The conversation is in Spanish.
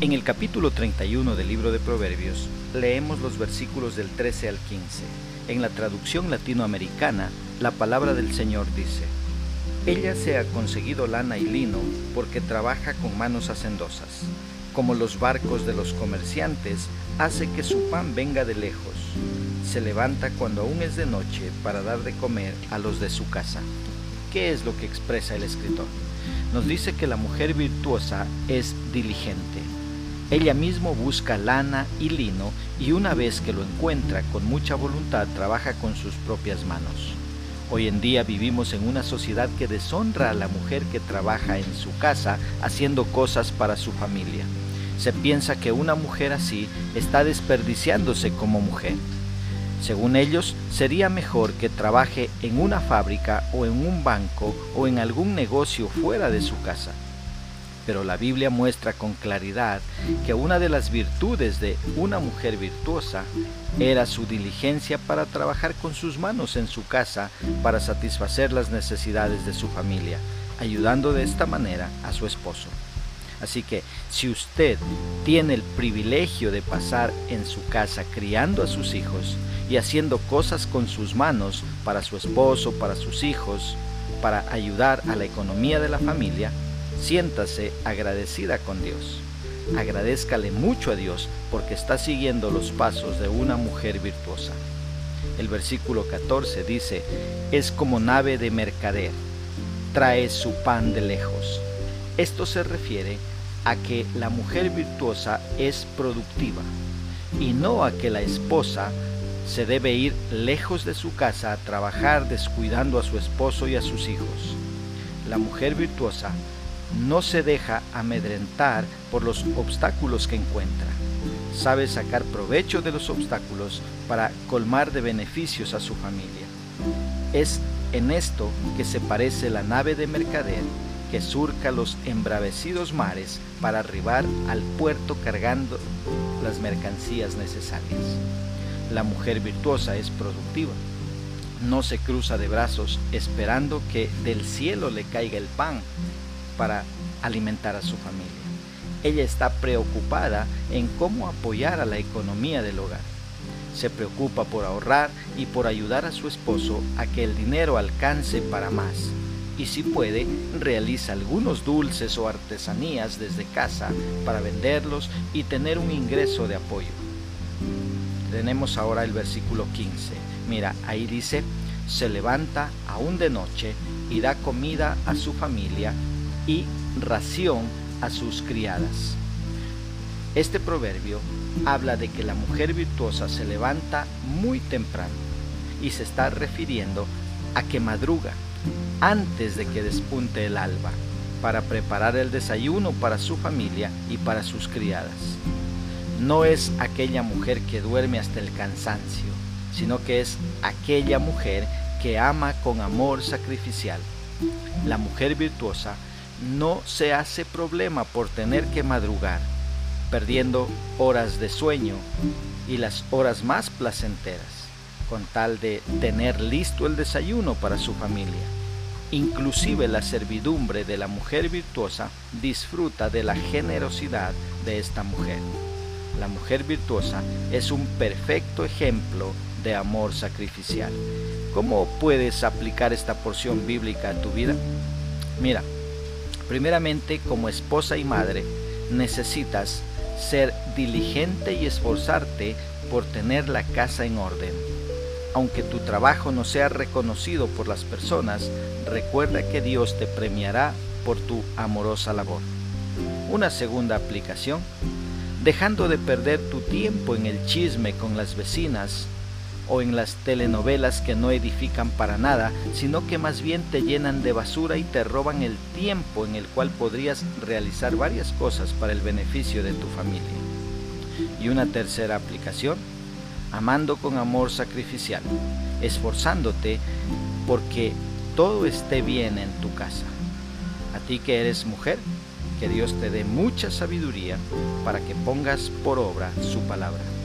En el capítulo 31 del libro de Proverbios leemos los versículos del 13 al 15. En la traducción latinoamericana, la palabra del Señor dice, Ella se ha conseguido lana y lino porque trabaja con manos hacendosas. Como los barcos de los comerciantes, hace que su pan venga de lejos. Se levanta cuando aún es de noche para dar de comer a los de su casa. ¿Qué es lo que expresa el escritor? Nos dice que la mujer virtuosa es diligente ella mismo busca lana y lino y una vez que lo encuentra con mucha voluntad trabaja con sus propias manos. Hoy en día vivimos en una sociedad que deshonra a la mujer que trabaja en su casa haciendo cosas para su familia. Se piensa que una mujer así está desperdiciándose como mujer. Según ellos, sería mejor que trabaje en una fábrica o en un banco o en algún negocio fuera de su casa pero la Biblia muestra con claridad que una de las virtudes de una mujer virtuosa era su diligencia para trabajar con sus manos en su casa para satisfacer las necesidades de su familia, ayudando de esta manera a su esposo. Así que si usted tiene el privilegio de pasar en su casa criando a sus hijos y haciendo cosas con sus manos para su esposo, para sus hijos, para ayudar a la economía de la familia, Siéntase agradecida con Dios. Agradezcale mucho a Dios porque está siguiendo los pasos de una mujer virtuosa. El versículo 14 dice, es como nave de mercader, trae su pan de lejos. Esto se refiere a que la mujer virtuosa es productiva y no a que la esposa se debe ir lejos de su casa a trabajar descuidando a su esposo y a sus hijos. La mujer virtuosa no se deja amedrentar por los obstáculos que encuentra. Sabe sacar provecho de los obstáculos para colmar de beneficios a su familia. Es en esto que se parece la nave de mercader que surca los embravecidos mares para arribar al puerto cargando las mercancías necesarias. La mujer virtuosa es productiva. No se cruza de brazos esperando que del cielo le caiga el pan para alimentar a su familia. Ella está preocupada en cómo apoyar a la economía del hogar. Se preocupa por ahorrar y por ayudar a su esposo a que el dinero alcance para más. Y si puede, realiza algunos dulces o artesanías desde casa para venderlos y tener un ingreso de apoyo. Tenemos ahora el versículo 15. Mira, ahí dice, se levanta aún de noche y da comida a su familia y ración a sus criadas. Este proverbio habla de que la mujer virtuosa se levanta muy temprano y se está refiriendo a que madruga antes de que despunte el alba para preparar el desayuno para su familia y para sus criadas. No es aquella mujer que duerme hasta el cansancio, sino que es aquella mujer que ama con amor sacrificial. La mujer virtuosa no se hace problema por tener que madrugar, perdiendo horas de sueño y las horas más placenteras, con tal de tener listo el desayuno para su familia. Inclusive la servidumbre de la mujer virtuosa disfruta de la generosidad de esta mujer. La mujer virtuosa es un perfecto ejemplo de amor sacrificial. ¿Cómo puedes aplicar esta porción bíblica a tu vida? Mira, Primeramente, como esposa y madre, necesitas ser diligente y esforzarte por tener la casa en orden. Aunque tu trabajo no sea reconocido por las personas, recuerda que Dios te premiará por tu amorosa labor. Una segunda aplicación, dejando de perder tu tiempo en el chisme con las vecinas, o en las telenovelas que no edifican para nada, sino que más bien te llenan de basura y te roban el tiempo en el cual podrías realizar varias cosas para el beneficio de tu familia. Y una tercera aplicación, amando con amor sacrificial, esforzándote porque todo esté bien en tu casa. A ti que eres mujer, que Dios te dé mucha sabiduría para que pongas por obra su palabra.